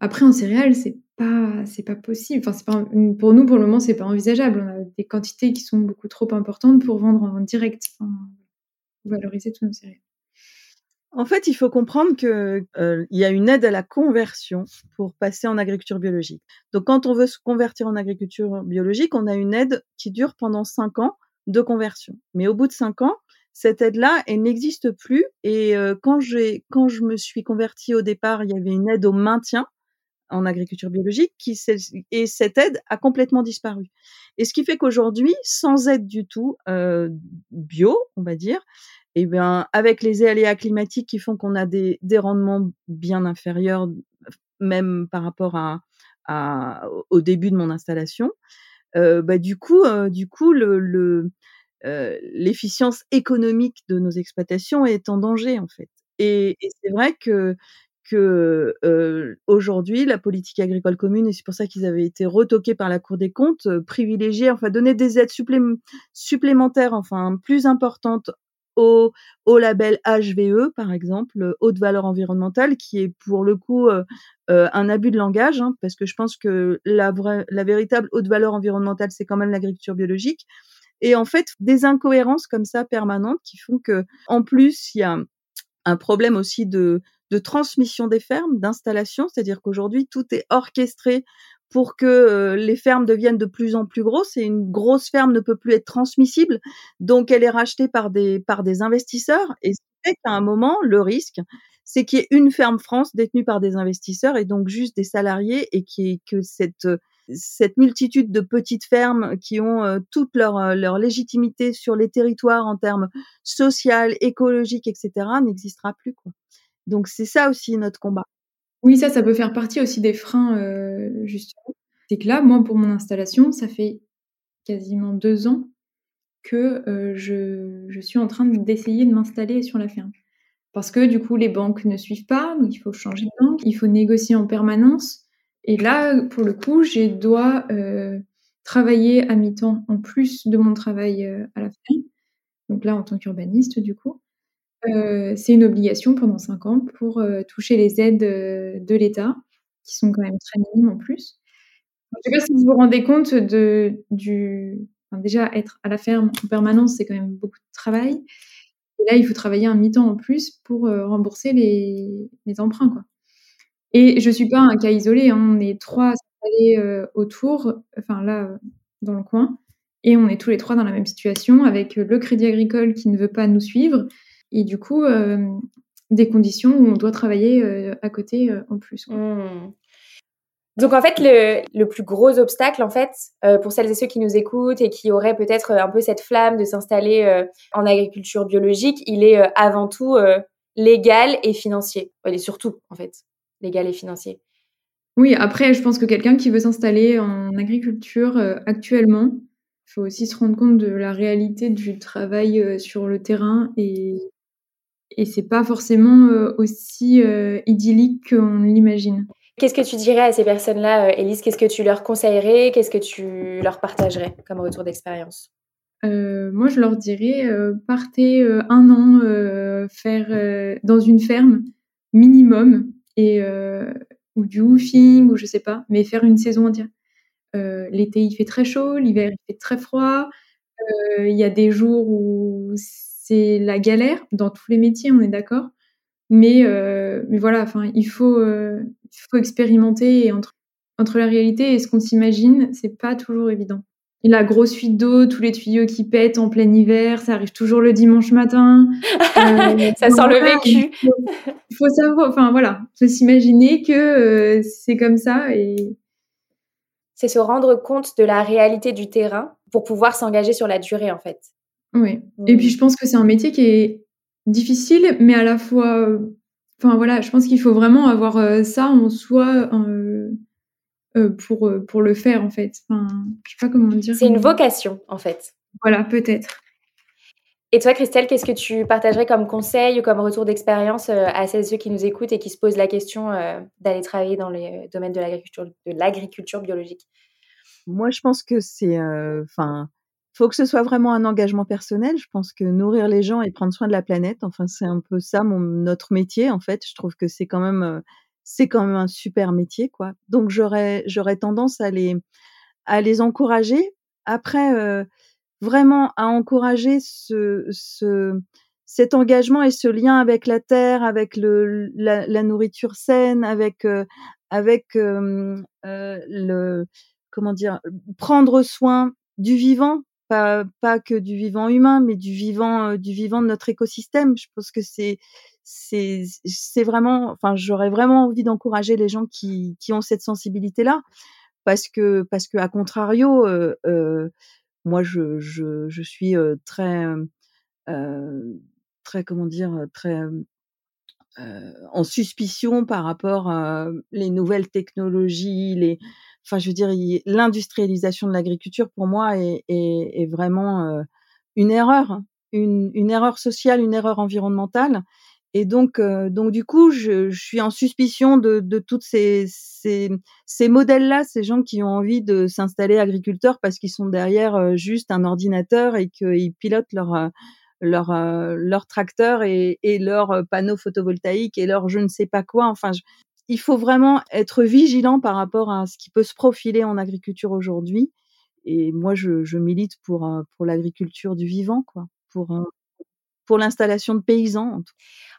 après, en céréales, c'est pas, c'est pas possible. Enfin, c'est pas, pour nous, pour le moment, c'est pas envisageable. On a des quantités qui sont beaucoup trop importantes pour vendre en direct valoriser tous nos céréales. En fait, il faut comprendre qu'il euh, y a une aide à la conversion pour passer en agriculture biologique. Donc, quand on veut se convertir en agriculture biologique, on a une aide qui dure pendant cinq ans de conversion. Mais au bout de cinq ans, cette aide-là, elle n'existe plus. Et euh, quand j'ai, quand je me suis convertie au départ, il y avait une aide au maintien en agriculture biologique qui et cette aide a complètement disparu. Et ce qui fait qu'aujourd'hui, sans aide du tout euh, bio, on va dire, et eh bien avec les aléas climatiques qui font qu'on a des, rendements bien inférieurs, même par rapport à, au début de mon installation, euh, bah du coup, du coup le euh, l'efficience économique de nos exploitations est en danger en fait. Et, c'est vrai que que euh, aujourd'hui la politique agricole commune et c'est pour ça qu'ils avaient été retoqués par la Cour des comptes euh, privilégier enfin donner des aides supplémentaires enfin plus importantes au, label HVE par exemple haute valeur environnementale qui est pour le coup euh, un abus de langage hein, parce que je pense que la vraie la véritable haute valeur environnementale c'est quand même l'agriculture biologique et en fait des incohérences comme ça permanentes qui font que en plus il y a un problème aussi de transmission des fermes, d'installation, c'est-à-dire qu'aujourd'hui tout est orchestré pour que euh, les fermes deviennent de plus en plus grosses et une grosse ferme ne peut plus être transmissible, donc elle est rachetée par des par des investisseurs et c'est qu'à un moment le risque c'est qu'il y ait une ferme France détenue par des investisseurs et donc juste des salariés et qui que cette cette multitude de petites fermes qui ont euh, toute leur, euh, leur légitimité sur les territoires en termes social, écologique, etc., n'existera plus. Donc c'est ça aussi notre combat. Oui, ça, ça peut faire partie aussi des freins, euh, justement. C'est que là, moi, pour mon installation, ça fait quasiment deux ans que je, je, suis en train d'essayer de m'installer sur la ferme. Parce que du coup, les banques ne suivent pas, donc il faut changer de banque, il faut négocier en permanence. Et là, pour le coup, je dois euh, travailler à mi-temps en plus de mon travail euh, à la ferme. Donc là, en tant qu'urbaniste, du coup. Euh, c'est une obligation pendant cinq ans pour toucher les aides de l'État, qui sont quand même très minimes en plus. Je ne sais pas si vous vous rendez compte de, du, déjà, être à la ferme en permanence, c'est quand même beaucoup de travail. Et là, il faut travailler un mi-temps en plus pour rembourser les, les, emprunts. Quoi. Et je suis pas un cas isolé. Hein. On est trois installés euh, autour, enfin là, dans le coin. Et on est tous les trois dans la même situation avec le crédit agricole qui ne veut pas nous suivre. Et du coup, euh, des conditions où on doit travailler à côté en plus. Mmh. Donc en fait, le, plus gros obstacle, en fait, euh, pour celles et ceux qui nous écoutent et qui auraient peut-être un peu cette flamme de s'installer euh, en agriculture biologique, il est euh, avant tout légal et financier. Il est surtout, en fait, légal et financier. Oui, après, je pense que quelqu'un qui veut s'installer en agriculture actuellement, il faut aussi se rendre compte de la réalité du travail sur le terrain et, et c'est pas forcément aussi idyllique qu'on l'imagine. Qu'est-ce que tu dirais à ces personnes-là, euh, Élise? Qu'est-ce que tu leur conseillerais? Qu'est-ce que tu leur partagerais comme retour d'expérience? Euh, moi, je leur dirais euh, partez un an faire dans une ferme minimum et ou du woofing ou je sais pas, mais faire une saison entière. L'été il fait très chaud, l'hiver il fait très froid. Il y a des jours où c'est la galère dans tous les métiers, on est d'accord. Mais, euh, voilà, enfin, il faut, euh, il faut expérimenter et entre, entre la réalité et ce qu'on s'imagine, c'est pas toujours évident. La grosse fuite d'eau, tous les tuyaux qui pètent en plein hiver, ça arrive toujours le dimanche matin. *laughs* Euh, ça sent le vécu. Il faut, savoir, enfin voilà, faut s'imaginer que euh, c'est comme ça et c'est se rendre compte de la réalité du terrain pour pouvoir s'engager sur la durée en fait. Oui. Et puis je pense que c'est un métier qui est difficile, mais à la fois, enfin voilà, je pense qu'il faut vraiment avoir euh, ça en soi pour pour le faire en fait. Enfin, je sais pas comment dire. C'est une vocation en fait. Voilà, peut-être. Et toi, Christelle, qu'est-ce que tu partagerais comme conseil ou comme retour d'expérience à celles et ceux qui nous écoutent et qui se posent la question d'aller travailler dans les domaines de l'agriculture, de l'agriculture biologique? Moi, je pense que c'est, enfin, faut que ce soit vraiment un engagement personnel. Je pense que nourrir les gens et prendre soin de la planète, enfin, c'est un peu ça mon, notre métier, en fait. Je trouve que c'est quand même, euh, c'est quand même un super métier, quoi. Donc, j'aurais, j'aurais tendance à les, à les encourager. Après, euh, vraiment à encourager ce, ce, cet engagement et ce lien avec la terre, avec le, la, nourriture saine, avec, euh, avec euh, le, comment dire, prendre soin du vivant, pas, pas que du vivant humain, mais du vivant, euh, du vivant de notre écosystème. Je pense que c'est c'est c'est vraiment, enfin, j'aurais vraiment envie d'encourager les gens qui qui ont cette sensibilité-là, parce que parce que à contrario, euh, euh, moi je je je suis euh, très euh, très comment dire très en suspicion par rapport à les nouvelles technologies, les enfin, je veux dire, l'industrialisation de l'agriculture pour moi est, est, est vraiment euh, une erreur, hein. une, une, erreur sociale, une erreur environnementale. Et donc, euh, donc du coup, je, je, suis en suspicion de, de toutes ces, ces, ces modèles-là, ces gens qui ont envie de s'installer agriculteurs parce qu'ils sont derrière euh, juste un ordinateur et qu'ils pilotent leur leur leur tracteur et, et leur panneau photovoltaïque et leur je ne sais pas quoi. Enfin, je, il faut vraiment être vigilant par rapport à ce qui peut se profiler en agriculture aujourd'hui. Et moi, je, je milite pour euh, pour l'agriculture du vivant, quoi, pour euh, pour l'installation de paysans.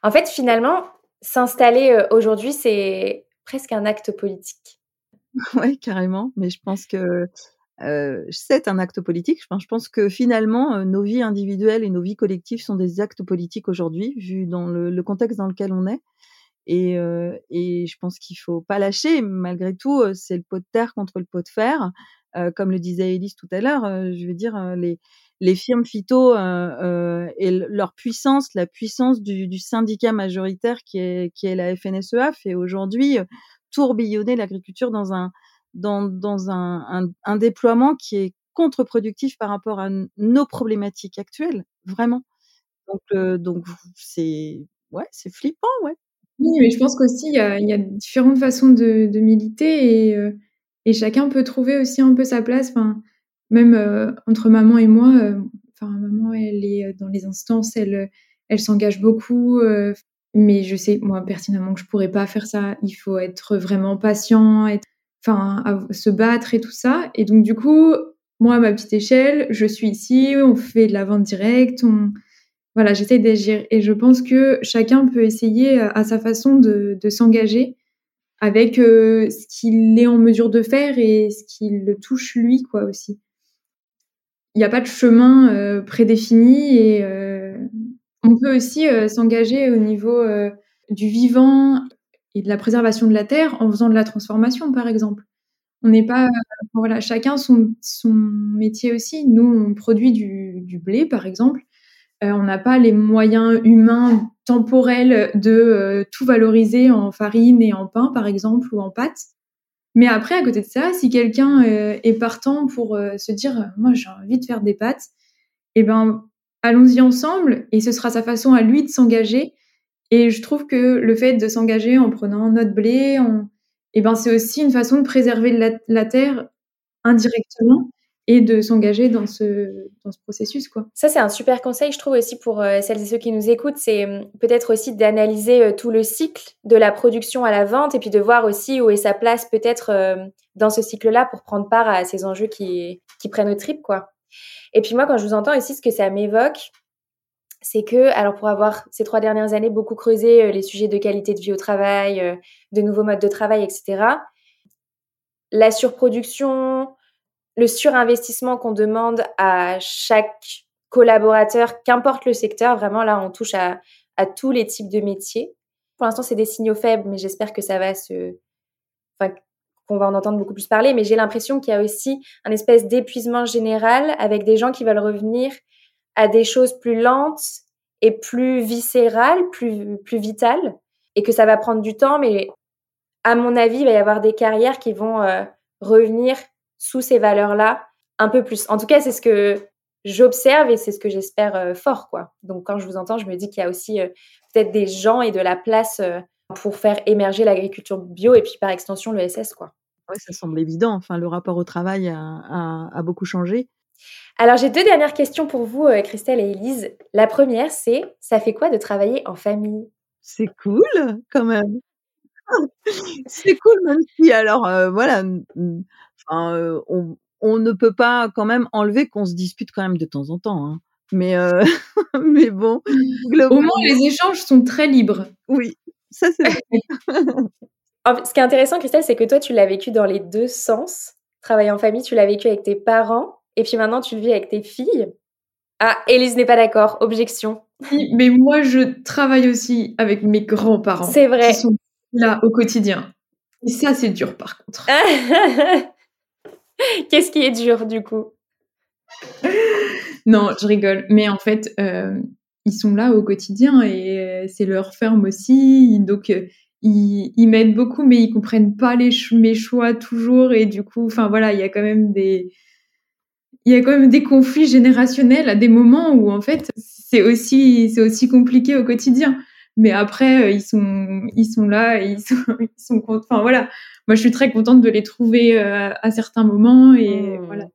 En, en fait, finalement, s'installer euh, aujourd'hui, c'est presque un acte politique. *laughs* oui, carrément. Mais je pense que euh, c'est un acte politique. Je pense que finalement, nos vies individuelles et nos vies collectives sont des actes politiques aujourd'hui, vu dans le, contexte dans lequel on est. Et, euh, et je pense qu'il faut pas lâcher. Malgré tout, c'est le pot de terre contre le pot de fer. Euh, comme le disait Elise tout à l'heure, je veux dire, les, les firmes phyto euh, et leur puissance, la puissance du, du, syndicat majoritaire qui est, qui est la FNSEA, fait aujourd'hui tourbillonner l'agriculture dans un, dans, dans un, un, déploiement qui est contre-productif par rapport à nos problématiques actuelles, vraiment. Donc, euh, donc c'est ouais, c'est flippant, ouais. Oui, mais je pense qu'aussi il y a, y a différentes façons de, de militer et, euh, et chacun peut trouver aussi un peu sa place. Même euh, entre maman et moi, enfin maman elle est dans les instances, elle elle s'engage beaucoup, mais je sais moi pertinemment que je pourrais pas faire ça. Il faut être vraiment patient, être, enfin se battre et tout ça. Et donc du coup, moi à ma petite échelle, je suis ici, on fait de la vente directe, voilà, j'essaie d'agir. Et je pense que chacun peut essayer euh, à sa façon de, s'engager avec euh, ce qu'il est en mesure de faire et ce qui le touche lui, quoi, aussi. Il n'y a pas de chemin euh, prédéfini et on peut aussi s'engager au niveau du vivant et de la préservation de la terre en faisant de la transformation, par exemple. On n'est pas, voilà, chacun son, son métier aussi. Nous, on produit du, blé, par exemple euh, on n'a pas les moyens humains temporels de euh, tout valoriser en farine et en pain, par exemple, ou en pâtes. Mais après, à côté de ça, si quelqu'un euh, est partant pour se dire, moi, j'ai envie de faire des pâtes, eh ben, allons-y ensemble, et ce sera sa façon à lui de s'engager. Et je trouve que le fait de s'engager en prenant notre blé, eh ben, c'est aussi une façon de préserver la, terre indirectement et de s'engager dans ce, dans ce processus. Quoi. Ça, c'est un super conseil, je trouve aussi pour euh, celles et ceux qui nous écoutent, c'est euh, peut-être aussi d'analyser euh, tout le cycle de la production à la vente et puis de voir aussi où est sa place peut-être dans ce cycle-là pour prendre part à ces enjeux qui, qui prennent au trip. Quoi. Et puis moi, quand je vous entends aussi, ce que ça m'évoque, c'est que, alors pour avoir ces trois dernières années beaucoup creusé les sujets de qualité de vie au travail, de nouveaux modes de travail, etc., la surproduction, le surinvestissement qu'on demande à chaque collaborateur, qu'importe le secteur, vraiment là, on touche à, à tous les types de métiers. Pour l'instant, c'est des signaux faibles, mais j'espère que ça va se, enfin, qu'on va en entendre beaucoup plus parler. Mais j'ai l'impression qu'il y a aussi un espèce d'épuisement général avec des gens qui veulent revenir à des choses plus lentes et plus viscérales, plus, plus vitales, et que ça va prendre du temps, mais à mon avis, il va y avoir des carrières qui vont euh, revenir sous ces valeurs-là un peu plus. En tout cas, c'est ce que j'observe et c'est ce que j'espère euh, fort. Donc, quand je vous entends, je me dis qu'il y a aussi euh, peut-être des gens et de la place pour faire émerger l'agriculture bio et puis par extension le SS, quoi. Ça semble évident. Enfin, le rapport au travail a beaucoup changé. Alors, j'ai deux dernières questions pour vous, Christelle et Elise. La première, c'est ça fait quoi de travailler en famille? C'est cool, quand même. *laughs* c'est cool, même si, alors, voilà, Enfin, euh, on, on, ne peut pas quand même enlever qu'on se dispute quand même de temps en temps. Hein. Mais, euh, *laughs* mais bon. Au moins, les échanges sont très libres. Oui, ça c'est *laughs* Ce qui est intéressant, Christelle, c'est que toi, tu l'as vécu dans les deux sens. Travailler en famille, tu l'as vécu avec tes parents, et puis maintenant, tu le vis avec tes filles. Ah, Élise n'est pas d'accord. Objection. Mais moi, je travaille aussi avec mes grands-parents. C'est vrai. Qui sont là au quotidien. Et ça, c'est dur, par contre. *laughs* Qu'est-ce qui est dur du coup? Non, je rigole. Mais en fait, euh, ils sont là au quotidien et euh, c'est leur ferme aussi. Donc, euh, ils, ils m'aident beaucoup, mais ils comprennent pas les mes choix toujours. Et du coup, enfin voilà, il y a quand même des il y a quand même des conflits générationnels à des moments où en fait c'est aussi c'est aussi compliqué au quotidien. Mais après ils sont ils sont là ils sont *laughs* ils sont enfin voilà. Moi, je suis très contente de les trouver euh, à certains moments et mmh. voilà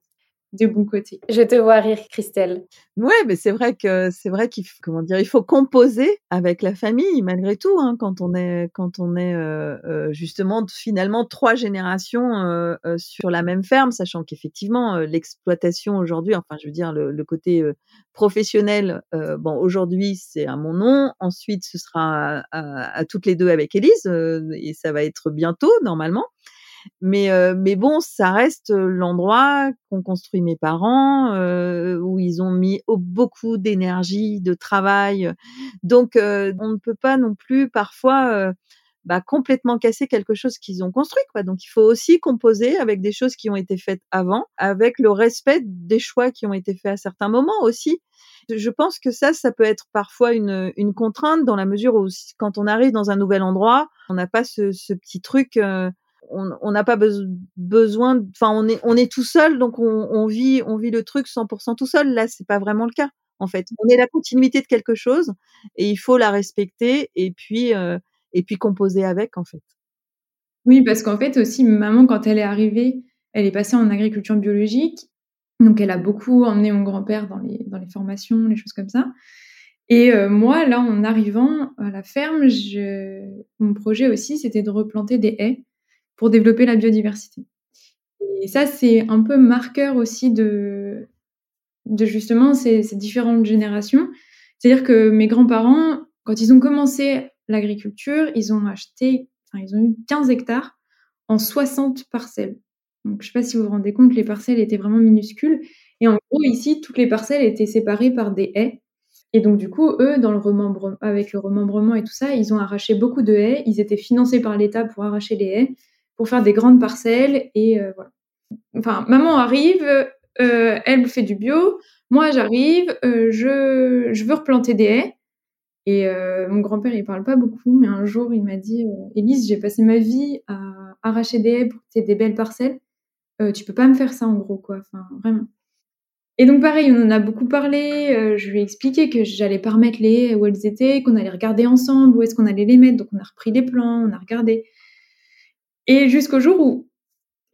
de bon côté. Je te vois rire, Christelle. Ouais, mais c'est vrai que c'est vrai qu'il faut, dire, faut composer avec la famille malgré tout hein, quand on est quand on est euh, euh, justement finalement trois générations euh, sur la même ferme, sachant qu'effectivement l'exploitation aujourd'hui, enfin je veux dire le, côté professionnel, bon aujourd'hui c'est à mon nom, ensuite ce sera à, à, à toutes les deux avec Élise et ça va être bientôt normalement. Mais, mais bon, ça reste l'endroit qu'ont construit mes parents, où ils ont mis beaucoup d'énergie, de travail. Donc, on ne peut pas non plus parfois bah, complètement casser quelque chose qu'ils ont construit. Donc, il faut aussi composer avec des choses qui ont été faites avant, avec le respect des choix qui ont été faits à certains moments aussi. Je pense que ça, ça peut être parfois une, contrainte dans la mesure où quand on arrive dans un nouvel endroit, on n'a pas ce petit truc on n'a pas besoin, enfin on est tout seul, donc on, vit on vit le truc 100% tout seul. Là, c'est pas vraiment le cas en fait. On est la continuité de quelque chose et il faut la respecter et puis euh, et puis composer avec en fait. Oui, parce qu'en fait aussi maman quand elle est arrivée, elle est passée en agriculture biologique, donc elle a beaucoup emmené mon grand-père dans les dans les formations, les choses comme ça. Et euh, moi, là, en arrivant à la ferme, je... mon projet aussi, c'était de replanter des haies pour développer la biodiversité. Et ça, c'est un peu marqueur aussi de, de justement ces, différentes générations. C'est-à-dire que mes grands-parents, quand ils ont commencé l'agriculture, ils ont acheté, enfin, ils ont eu 15 hectares en 60 parcelles. Donc, je sais pas si vous vous rendez compte, les parcelles étaient vraiment minuscules. Et en gros, ici, toutes les parcelles étaient séparées par des haies. Et donc, du coup, eux, dans le remembrement, avec le remembrement et tout ça, ils ont arraché beaucoup de haies. Ils étaient financés par l'État pour arracher les haies, pour faire des grandes parcelles. Et euh, voilà. Enfin, maman arrive, euh, elle fait du bio. Moi, j'arrive, euh, je, veux replanter des haies. Et mon grand-père, il parle pas beaucoup, mais un jour, il m'a dit Élise, j'ai passé ma vie à arracher des haies pour que tu aies des belles parcelles. tu peux pas me faire ça, en gros, quoi. Enfin, vraiment. Et donc pareil, on en a beaucoup parlé. Je lui ai expliqué que j'allais pas remettre les où elles étaient, qu'on allait regarder ensemble où est-ce qu'on allait les mettre. Donc on a repris les plans, on a regardé. Et jusqu'au jour où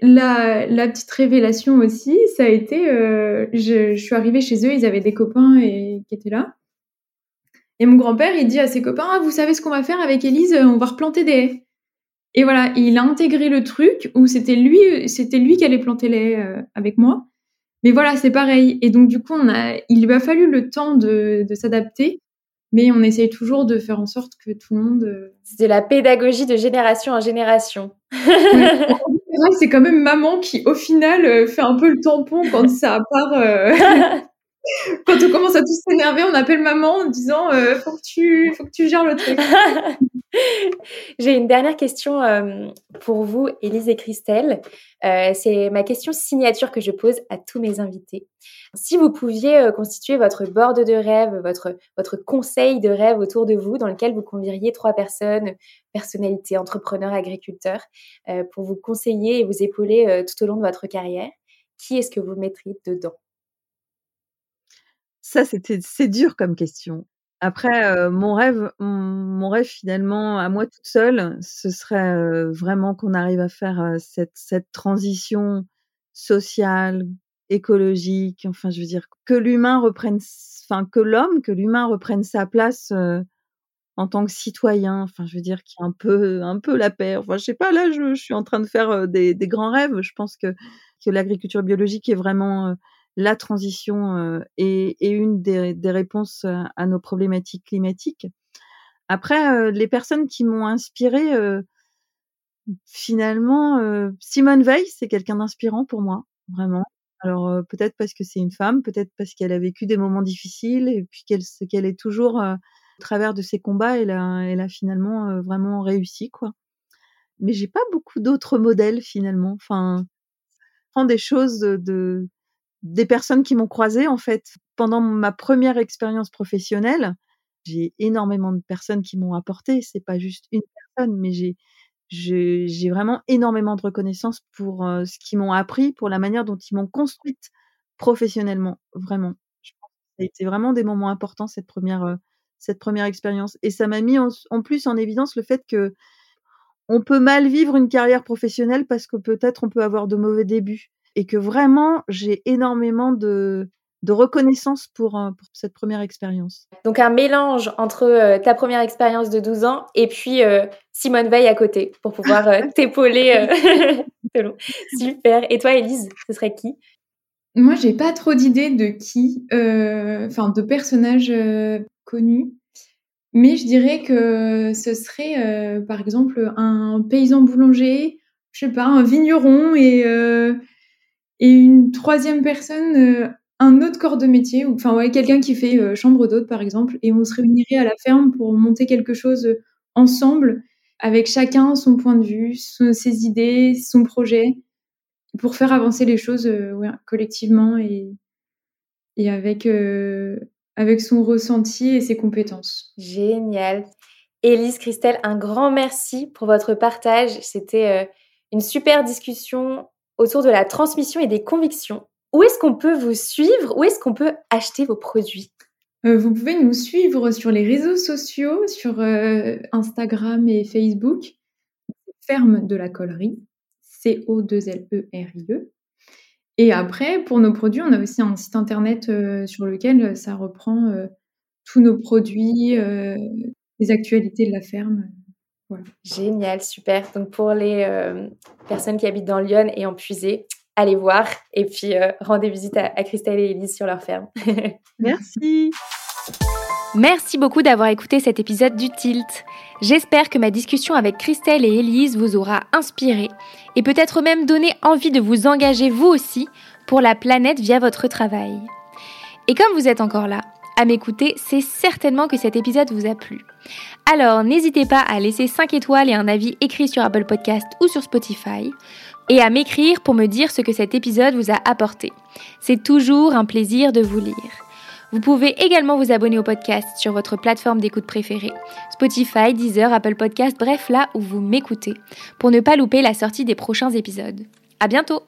la, petite révélation aussi, ça a été, euh, je, je, suis arrivée chez eux, ils avaient des copains et, qui étaient là. Et mon grand-père, il dit à ses copains, ah, vous savez ce qu'on va faire avec Élise On va replanter des haies. Et voilà, il a intégré le truc où c'était lui, c'était lui qui allait planter les haies euh, avec moi. Mais voilà, c'est pareil. Et donc, du coup, on a, il lui a fallu le temps de, de s'adapter, mais on essaye toujours de faire en sorte que tout le monde. Euh, c'est de la pédagogie de génération en génération. *laughs* c'est quand même maman qui, au final, euh, fait un peu le tampon quand ça part. Euh, *laughs* quand on commence à tous s'énerver, on appelle maman en disant faut que tu faut que tu gères le truc. *laughs* *laughs* J'ai une dernière question euh, pour vous, Élise et Christelle. Euh, c'est ma question signature que je pose à tous mes invités. Si vous pouviez euh, constituer votre board de rêve, votre, votre conseil de rêve autour de vous, dans lequel vous convieriez trois personnes, personnalités, entrepreneurs, agriculteurs, pour vous conseiller et vous épauler tout au long de votre carrière, qui est-ce que vous mettriez dedans? Ça, c'est dur comme question. Après, mon rêve, mon rêve finalement à moi toute seule, ce serait vraiment qu'on arrive à faire cette, cette transition sociale, écologique. Enfin, je veux dire que l'humain reprenne, enfin que l'homme, que l'humain reprenne sa place en tant que citoyen. Enfin, je veux dire qu'il y a un peu, un peu la paix. Enfin, je sais pas. Là, je, suis en train de faire des, grands rêves. Je pense que l'agriculture biologique est vraiment la transition est, une des, réponses à nos problématiques climatiques. Après, les personnes qui m'ont inspirée, finalement, Simone Veil, c'est quelqu'un d'inspirant pour moi, vraiment. Alors peut-être parce que c'est une femme, peut-être parce qu'elle a vécu des moments difficiles et puis qu'elle est toujours au travers de ses combats, elle a, elle a finalement vraiment réussi quoi. Mais j'ai pas beaucoup d'autres modèles finalement. Enfin, prends des choses de des personnes qui m'ont croisée en fait pendant ma première expérience professionnelle. J'ai énormément de personnes qui m'ont apporté. C'est pas juste une personne, mais j'ai vraiment énormément de reconnaissance pour euh, ce qu'ils m'ont appris, pour la manière dont ils m'ont construite professionnellement, vraiment. Je pense que ça a été vraiment des moments importants cette première euh, cette première expérience. Et ça m'a mis en, en, plus en évidence le fait que on peut mal vivre une carrière professionnelle parce que peut-être on peut avoir de mauvais débuts et que vraiment j'ai énormément de, de reconnaissance pour, euh, pour cette première expérience. Donc un mélange entre euh, ta première expérience de 12 ans et puis euh, Simone Veil à côté pour pouvoir *laughs* t'épauler. *laughs* *laughs* Super. Et toi, Elise, ce serait qui? Moi, j'ai pas trop d'idées de qui, enfin de personnages connus. Mais je dirais que ce serait, par exemple, un paysan boulanger, je sais pas, un vigneron et et une troisième personne, euh, un autre corps de métier, enfin quelqu'un qui fait euh, chambre d'hôte par exemple, et on se réunirait à la ferme pour monter quelque chose euh, ensemble, avec chacun son point de vue, ses idées, son projet, pour faire avancer les choses collectivement et, et avec, avec son ressenti et ses compétences. Génial. Élise, Christelle, un grand merci pour votre partage. C'était une super discussion autour de la transmission et des convictions. Où est-ce qu'on peut vous suivre? Où est-ce qu'on peut acheter vos produits? Euh, Vous pouvez nous suivre sur les réseaux sociaux, sur euh, Instagram et Facebook. Ferme de la collerie, C-O-2-L-E-R-I-E. E. Et après, pour nos produits, on a aussi un site internet euh, sur lequel ça reprend tous nos produits, les actualités de la ferme. Génial, super. Donc pour les euh, personnes qui habitent dans Lyon et en Puisée, allez voir et puis euh, rendez visite à, Christelle et Elise sur leur ferme. *laughs* Merci. Merci beaucoup d'avoir écouté cet épisode du Tilt. J'espère que ma discussion avec Christelle et Elise vous aura inspiré et peut-être même donné envie de vous engager vous aussi pour la planète via votre travail. Et comme vous êtes encore là, à m'écouter, c'est certainement que cet épisode vous a plu. Alors n'hésitez pas à laisser 5 étoiles et un avis écrit sur Apple Podcast ou sur Spotify et à m'écrire pour me dire ce que cet épisode vous a apporté. C'est toujours un plaisir de vous lire. Vous pouvez également vous abonner au podcast sur votre plateforme d'écoute préférée, Spotify, Deezer, Apple Podcast, bref là où vous m'écoutez, pour ne pas louper la sortie des prochains épisodes. À bientôt!